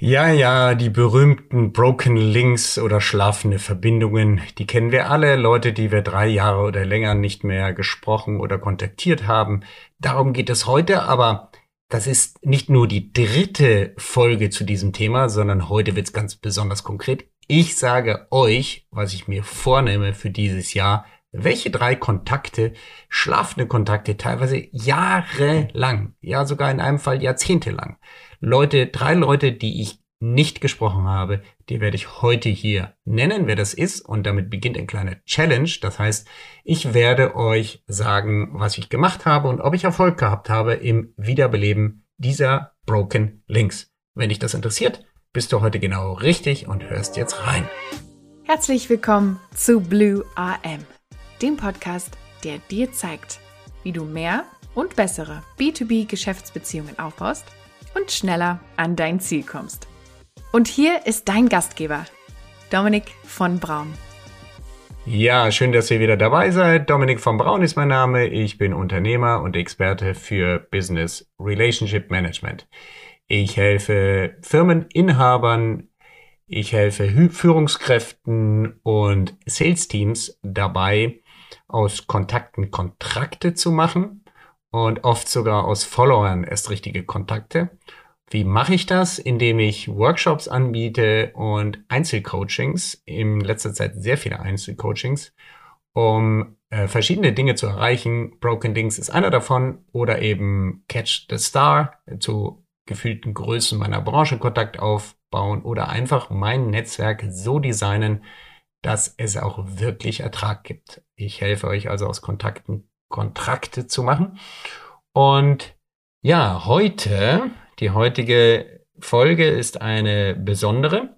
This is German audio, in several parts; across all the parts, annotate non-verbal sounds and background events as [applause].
Ja, ja, die berühmten Broken Links oder schlafende Verbindungen, die kennen wir alle, Leute, die wir drei Jahre oder länger nicht mehr gesprochen oder kontaktiert haben. Darum geht es heute, aber das ist nicht nur die dritte Folge zu diesem Thema, sondern heute wird es ganz besonders konkret. Ich sage euch, was ich mir vornehme für dieses Jahr, welche drei Kontakte, schlafende Kontakte, teilweise jahrelang, ja sogar in einem Fall jahrzehntelang, Leute, drei Leute, die ich nicht gesprochen habe, die werde ich heute hier nennen, wer das ist. Und damit beginnt ein kleiner Challenge. Das heißt, ich werde euch sagen, was ich gemacht habe und ob ich Erfolg gehabt habe im Wiederbeleben dieser Broken Links. Wenn dich das interessiert, bist du heute genau richtig und hörst jetzt rein. Herzlich willkommen zu Blue AM, dem Podcast, der dir zeigt, wie du mehr und bessere B2B-Geschäftsbeziehungen aufbaust und schneller an dein Ziel kommst. Und hier ist dein Gastgeber, Dominik von Braun. Ja, schön, dass ihr wieder dabei seid. Dominik von Braun ist mein Name. Ich bin Unternehmer und Experte für Business Relationship Management. Ich helfe Firmeninhabern, ich helfe Führungskräften und Sales Teams dabei, aus Kontakten Kontrakte zu machen und oft sogar aus Followern erst richtige Kontakte. Wie mache ich das? Indem ich Workshops anbiete und Einzelcoachings, in letzter Zeit sehr viele Einzelcoachings, um äh, verschiedene Dinge zu erreichen. Broken Dings ist einer davon oder eben Catch the Star zu gefühlten Größen meiner Branche Kontakt aufbauen oder einfach mein Netzwerk so designen, dass es auch wirklich Ertrag gibt. Ich helfe euch also aus Kontakten Kontrakte zu machen. Und ja, heute, die heutige Folge ist eine besondere.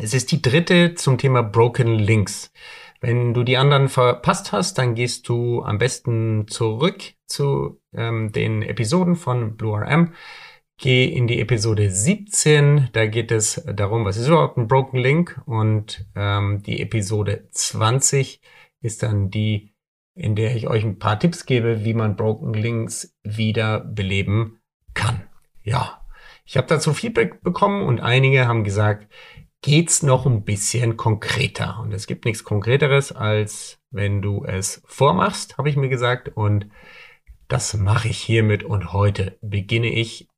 Es ist die dritte zum Thema Broken Links. Wenn du die anderen verpasst hast, dann gehst du am besten zurück zu ähm, den Episoden von BlueRM. Geh in die Episode 17, da geht es darum, was ist überhaupt ein Broken Link und ähm, die Episode 20 ist dann die in der ich euch ein paar Tipps gebe, wie man Broken Links wieder beleben kann. Ja, ich habe dazu Feedback bekommen und einige haben gesagt, geht's noch ein bisschen konkreter. Und es gibt nichts Konkreteres, als wenn du es vormachst, habe ich mir gesagt. Und das mache ich hiermit. Und heute beginne ich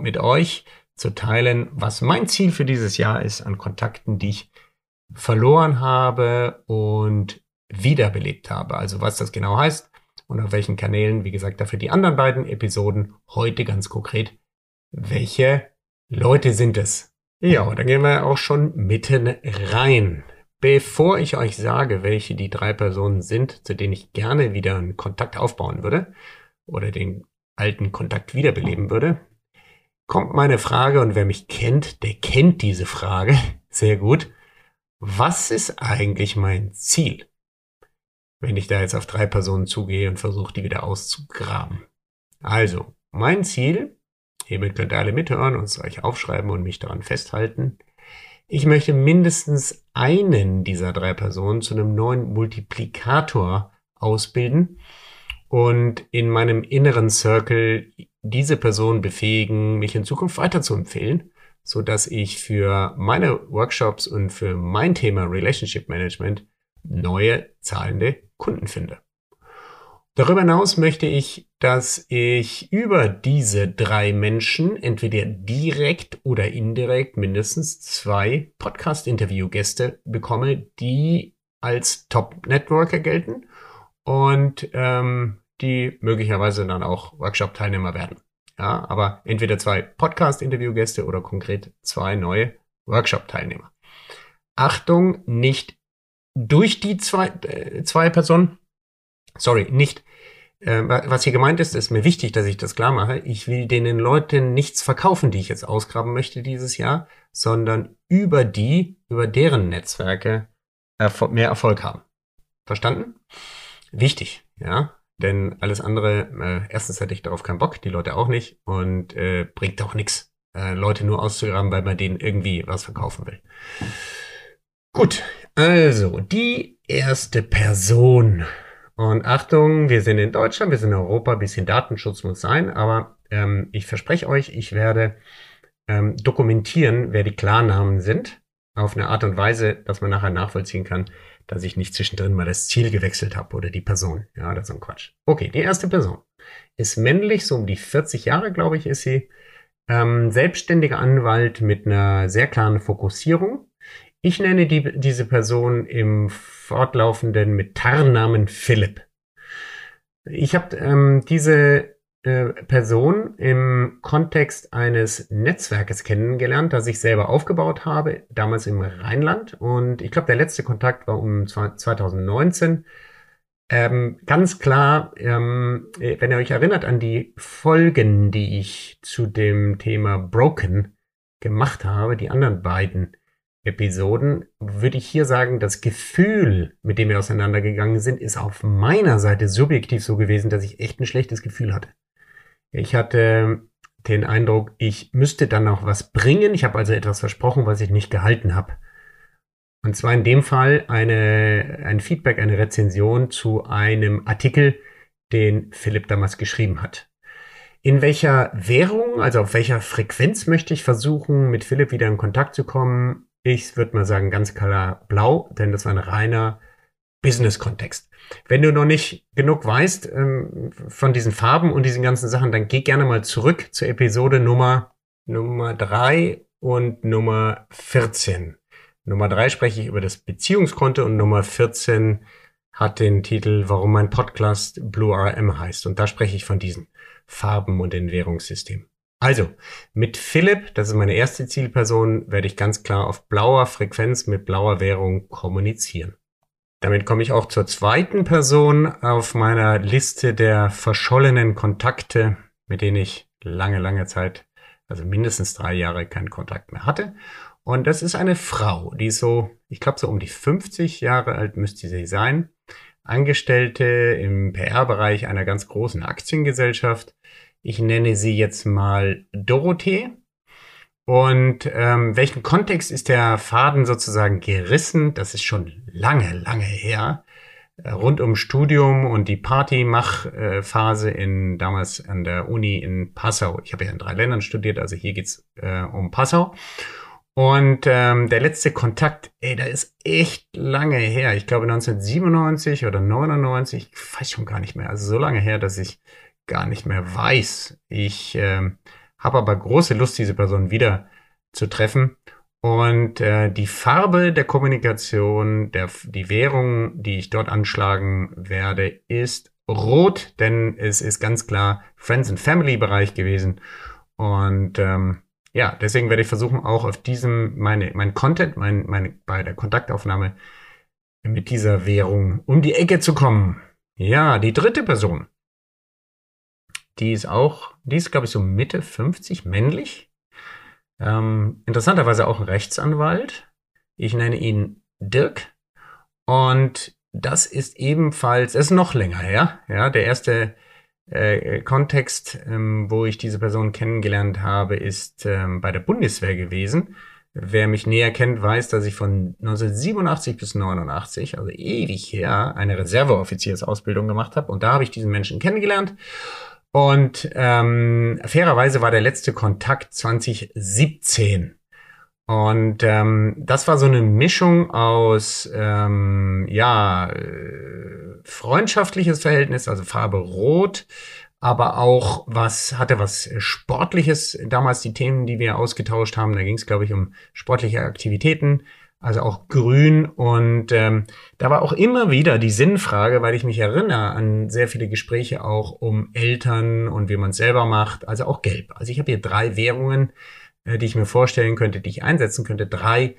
mit euch zu teilen, was mein Ziel für dieses Jahr ist an Kontakten, die ich verloren habe und wiederbelebt habe. Also was das genau heißt und auf welchen Kanälen, wie gesagt, dafür die anderen beiden Episoden. Heute ganz konkret, welche Leute sind es? Ja, und dann gehen wir auch schon mitten rein. Bevor ich euch sage, welche die drei Personen sind, zu denen ich gerne wieder einen Kontakt aufbauen würde oder den alten Kontakt wiederbeleben würde, kommt meine Frage und wer mich kennt, der kennt diese Frage [laughs] sehr gut. Was ist eigentlich mein Ziel? wenn ich da jetzt auf drei Personen zugehe und versuche, die wieder auszugraben. Also, mein Ziel, hiermit könnt ihr alle mithören und es euch aufschreiben und mich daran festhalten. Ich möchte mindestens einen dieser drei Personen zu einem neuen Multiplikator ausbilden und in meinem inneren Circle diese Person befähigen, mich in Zukunft weiter zu empfehlen, so dass ich für meine Workshops und für mein Thema Relationship Management neue zahlende Kunden finde. Darüber hinaus möchte ich, dass ich über diese drei Menschen entweder direkt oder indirekt mindestens zwei Podcast-Interview-Gäste bekomme, die als Top-Networker gelten und ähm, die möglicherweise dann auch Workshop-Teilnehmer werden. Ja, aber entweder zwei Podcast-Interview-Gäste oder konkret zwei neue Workshop-Teilnehmer. Achtung, nicht durch die zwei, äh, zwei Personen, sorry, nicht, äh, was hier gemeint ist, ist mir wichtig, dass ich das klar mache. Ich will den Leuten nichts verkaufen, die ich jetzt ausgraben möchte dieses Jahr, sondern über die, über deren Netzwerke mehr Erfolg haben. Verstanden? Wichtig, ja. Denn alles andere, äh, erstens hätte ich darauf keinen Bock, die Leute auch nicht und äh, bringt auch nichts, äh, Leute nur auszugraben, weil man denen irgendwie was verkaufen will. Gut, also die erste Person. Und Achtung, wir sind in Deutschland, wir sind in Europa, bisschen Datenschutz muss sein, aber ähm, ich verspreche euch, ich werde ähm, dokumentieren, wer die Klarnamen sind, auf eine Art und Weise, dass man nachher nachvollziehen kann, dass ich nicht zwischendrin mal das Ziel gewechselt habe oder die Person. Ja, das ist ein Quatsch. Okay, die erste Person ist männlich, so um die 40 Jahre, glaube ich, ist sie. Ähm, selbstständiger Anwalt mit einer sehr klaren Fokussierung. Ich nenne die, diese Person im fortlaufenden mit Tarnnamen Philipp. Ich habe ähm, diese Person im Kontext eines Netzwerkes kennengelernt, das ich selber aufgebaut habe, damals im Rheinland. Und ich glaube, der letzte Kontakt war um 2019. Ähm, ganz klar, ähm, wenn ihr euch erinnert an die Folgen, die ich zu dem Thema Broken gemacht habe, die anderen beiden Episoden, würde ich hier sagen, das Gefühl, mit dem wir auseinandergegangen sind, ist auf meiner Seite subjektiv so gewesen, dass ich echt ein schlechtes Gefühl hatte. Ich hatte den Eindruck, ich müsste dann noch was bringen. Ich habe also etwas versprochen, was ich nicht gehalten habe. Und zwar in dem Fall eine, ein Feedback, eine Rezension zu einem Artikel, den Philipp damals geschrieben hat. In welcher Währung, also auf welcher Frequenz möchte ich versuchen, mit Philipp wieder in Kontakt zu kommen? Ich würde mal sagen, ganz klar blau, denn das war ein reiner Business-Kontext. Wenn du noch nicht genug weißt ähm, von diesen Farben und diesen ganzen Sachen, dann geh gerne mal zurück zur Episode Nummer, Nummer drei und Nummer 14. Nummer drei spreche ich über das Beziehungskonto und Nummer 14 hat den Titel, warum mein Podcast Blue RM heißt. Und da spreche ich von diesen Farben und den Währungssystemen. Also, mit Philipp, das ist meine erste Zielperson, werde ich ganz klar auf blauer Frequenz mit blauer Währung kommunizieren. Damit komme ich auch zur zweiten Person auf meiner Liste der verschollenen Kontakte, mit denen ich lange, lange Zeit, also mindestens drei Jahre keinen Kontakt mehr hatte. Und das ist eine Frau, die so, ich glaube so um die 50 Jahre alt müsste sie sein, Angestellte im PR-Bereich einer ganz großen Aktiengesellschaft. Ich nenne sie jetzt mal Dorothee. Und ähm, welchen Kontext ist der Faden sozusagen gerissen? Das ist schon lange, lange her. Äh, rund um Studium und die Partymachphase in damals an der Uni in Passau. Ich habe ja in drei Ländern studiert, also hier geht's äh, um Passau. Und ähm, der letzte Kontakt, ey, da ist echt lange her. Ich glaube 1997 oder 99, ich weiß schon gar nicht mehr. Also so lange her, dass ich gar nicht mehr weiß. Ich ähm, habe aber große Lust, diese Person wieder zu treffen. Und äh, die Farbe der Kommunikation, der, die Währung, die ich dort anschlagen werde, ist rot, denn es ist ganz klar Friends and Family Bereich gewesen. Und ähm, ja, deswegen werde ich versuchen, auch auf diesem, meine, mein Content, mein, meine, bei der Kontaktaufnahme mit dieser Währung um die Ecke zu kommen. Ja, die dritte Person die ist auch, die ist, glaube ich, so Mitte 50, männlich. Ähm, interessanterweise auch ein Rechtsanwalt. Ich nenne ihn Dirk. Und das ist ebenfalls, es ist noch länger her. Ja, der erste äh, Kontext, ähm, wo ich diese Person kennengelernt habe, ist ähm, bei der Bundeswehr gewesen. Wer mich näher kennt, weiß, dass ich von 1987 bis 89, also ewig her, eine Reserveoffiziersausbildung gemacht habe. Und da habe ich diesen Menschen kennengelernt. Und ähm, fairerweise war der letzte Kontakt 2017. Und ähm, das war so eine Mischung aus ähm, ja äh, freundschaftliches Verhältnis, also Farbe Rot, aber auch was hatte was Sportliches. Damals die Themen, die wir ausgetauscht haben, da ging es glaube ich um sportliche Aktivitäten also auch grün. Und ähm, da war auch immer wieder die Sinnfrage, weil ich mich erinnere an sehr viele Gespräche auch um Eltern und wie man es selber macht, also auch gelb. Also ich habe hier drei Währungen, äh, die ich mir vorstellen könnte, die ich einsetzen könnte, drei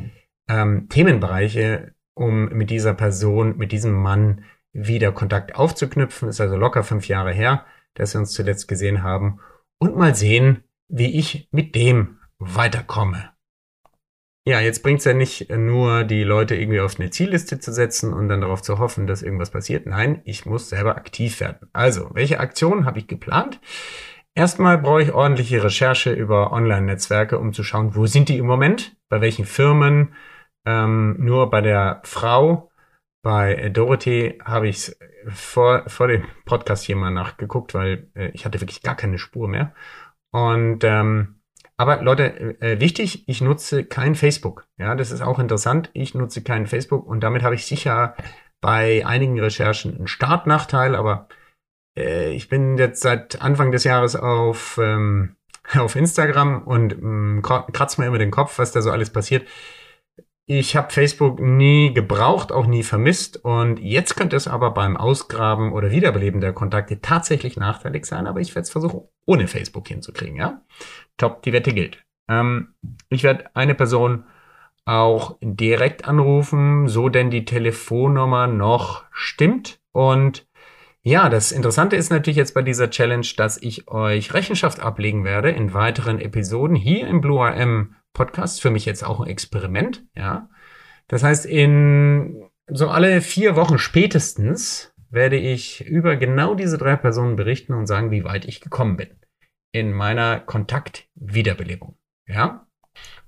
ähm, Themenbereiche, um mit dieser Person, mit diesem Mann wieder Kontakt aufzuknüpfen. Ist also locker fünf Jahre her, dass wir uns zuletzt gesehen haben. Und mal sehen, wie ich mit dem weiterkomme. Ja, jetzt bringt's ja nicht nur, die Leute irgendwie auf eine Zielliste zu setzen und dann darauf zu hoffen, dass irgendwas passiert. Nein, ich muss selber aktiv werden. Also, welche Aktionen habe ich geplant? Erstmal brauche ich ordentliche Recherche über Online-Netzwerke, um zu schauen, wo sind die im Moment, bei welchen Firmen. Ähm, nur bei der Frau, bei Dorothy, habe ich vor, vor dem Podcast hier mal nachgeguckt, weil äh, ich hatte wirklich gar keine Spur mehr. Und ähm, Aber Leute, äh, wichtig, ich nutze kein Facebook. Ja, das ist auch interessant. Ich nutze kein Facebook und damit habe ich sicher bei einigen Recherchen einen Startnachteil, aber äh, ich bin jetzt seit Anfang des Jahres auf, ähm, [laughs] auf Instagram und ähm, kratze mir immer den Kopf, was da so alles passiert. Ich habe Facebook nie gebraucht, auch nie vermisst und jetzt könnte es aber beim Ausgraben oder Wiederbeleben der Kontakte tatsächlich nachteilig sein, aber ich werde es versuchen, ohne Facebook hinzukriegen, ja? Top, die Wette gilt. Ähm, ich werde eine Person auch direkt anrufen, so denn die Telefonnummer noch stimmt und ja, das Interessante ist natürlich jetzt bei dieser Challenge, dass ich euch Rechenschaft ablegen werde in weiteren Episoden hier im Blue RM Podcast. Für mich jetzt auch ein Experiment, ja. Das heißt, in so alle vier Wochen spätestens werde ich über genau diese drei Personen berichten und sagen, wie weit ich gekommen bin in meiner Kontaktwiederbelebung, ja.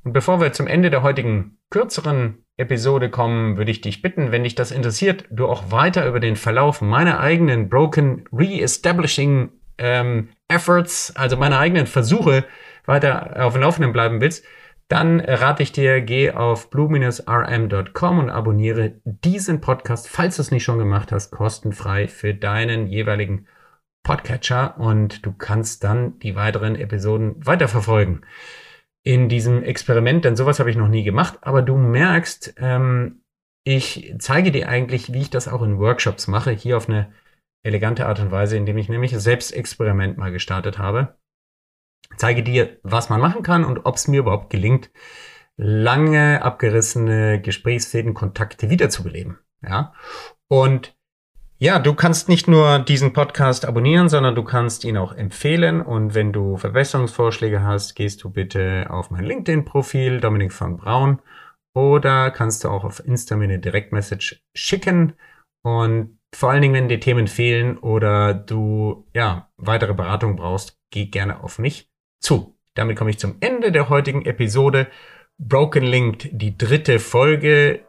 Und bevor wir zum Ende der heutigen kürzeren Episode kommen, würde ich dich bitten, wenn dich das interessiert, du auch weiter über den Verlauf meiner eigenen Broken Re-Establishing ähm, Efforts, also meiner eigenen Versuche, weiter auf dem Laufenden bleiben willst, dann rate ich dir, geh auf blue-rm.com und abonniere diesen Podcast, falls du es nicht schon gemacht hast, kostenfrei für deinen jeweiligen Podcatcher und du kannst dann die weiteren Episoden weiterverfolgen in diesem Experiment, denn sowas habe ich noch nie gemacht, aber du merkst, ähm, ich zeige dir eigentlich, wie ich das auch in Workshops mache, hier auf eine elegante Art und Weise, indem ich nämlich selbst Experiment mal gestartet habe. Zeige dir, was man machen kann und ob es mir überhaupt gelingt, lange abgerissene Gesprächsfäden, Kontakte wiederzubeleben. Ja. Und ja, du kannst nicht nur diesen Podcast abonnieren, sondern du kannst ihn auch empfehlen. Und wenn du Verbesserungsvorschläge hast, gehst du bitte auf mein LinkedIn-Profil, Dominik von Braun, oder kannst du auch auf Insta mir eine Direktmessage schicken. Und vor allen Dingen, wenn dir Themen fehlen oder du ja weitere Beratung brauchst, geh gerne auf mich zu. Damit komme ich zum Ende der heutigen Episode. Broken Linked, die dritte Folge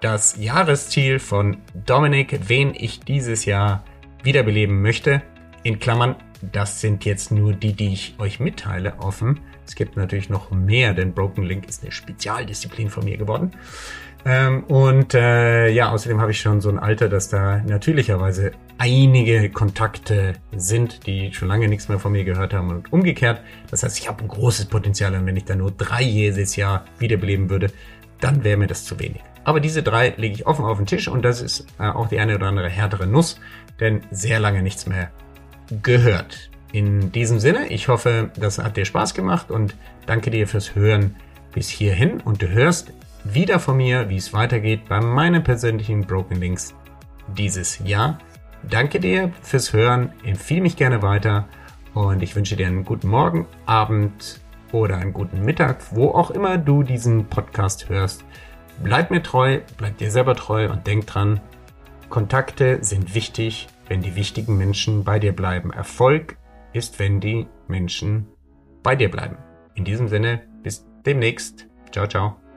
das Jahresziel von Dominik, wen ich dieses Jahr wiederbeleben möchte. In Klammern, das sind jetzt nur die, die ich euch mitteile, offen. Es gibt natürlich noch mehr, denn Broken Link ist eine Spezialdisziplin von mir geworden. Ähm, und äh, ja, außerdem habe ich schon so ein Alter, dass da natürlicherweise einige Kontakte sind, die schon lange nichts mehr von mir gehört haben und umgekehrt. Das heißt, ich habe ein großes Potenzial und wenn ich da nur drei jedes Jahr wiederbeleben würde, dann wäre mir das zu wenig. Aber diese drei lege ich offen auf den Tisch und das ist äh, auch die eine oder andere härtere Nuss, denn sehr lange nichts mehr gehört. In diesem Sinne, ich hoffe, das hat dir Spaß gemacht und danke dir fürs Hören bis hierhin und du hörst wieder von mir, wie es weitergeht bei meinen persönlichen Broken Links dieses Jahr. Danke dir fürs Hören, empfehle mich gerne weiter und ich wünsche dir einen guten Morgen, Abend oder einen guten Mittag, wo auch immer du diesen Podcast hörst. Bleib mir treu, bleib dir selber treu und denk dran, Kontakte sind wichtig, wenn die wichtigen Menschen bei dir bleiben. Erfolg ist, wenn die Menschen bei dir bleiben. In diesem Sinne, bis demnächst. Ciao, ciao.